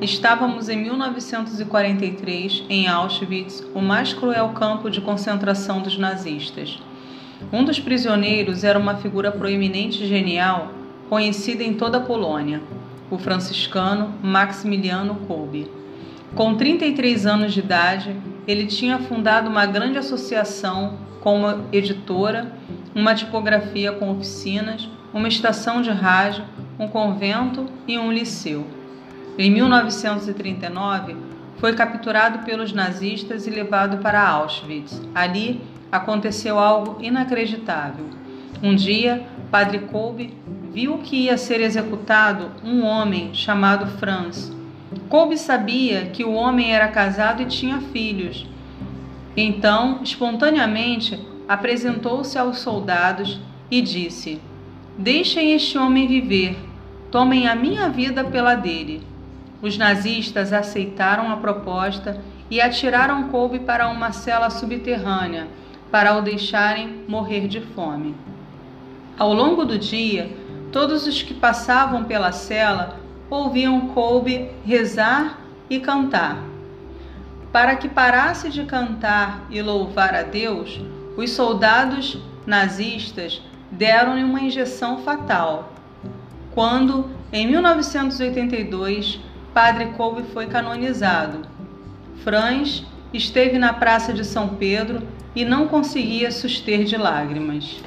Estávamos em 1943 em Auschwitz, o mais cruel campo de concentração dos nazistas. Um dos prisioneiros era uma figura proeminente e genial, conhecida em toda a Polônia, o franciscano Maximiliano Kolbe. Com 33 anos de idade, ele tinha fundado uma grande associação com uma editora, uma tipografia com oficinas, uma estação de rádio, um convento e um liceu. Em 1939, foi capturado pelos nazistas e levado para Auschwitz. Ali aconteceu algo inacreditável. Um dia, Padre Kolbe viu que ia ser executado um homem chamado Franz. Kolbe sabia que o homem era casado e tinha filhos. Então, espontaneamente, apresentou-se aos soldados e disse: Deixem este homem viver, tomem a minha vida pela dele. Os nazistas aceitaram a proposta e atiraram Kolbe para uma cela subterrânea para o deixarem morrer de fome. Ao longo do dia, todos os que passavam pela cela ouviam Kolbe rezar e cantar. Para que parasse de cantar e louvar a Deus, os soldados nazistas deram-lhe uma injeção fatal. Quando, em 1982, Padre Kolbe foi canonizado. Franz esteve na Praça de São Pedro e não conseguia suster de lágrimas.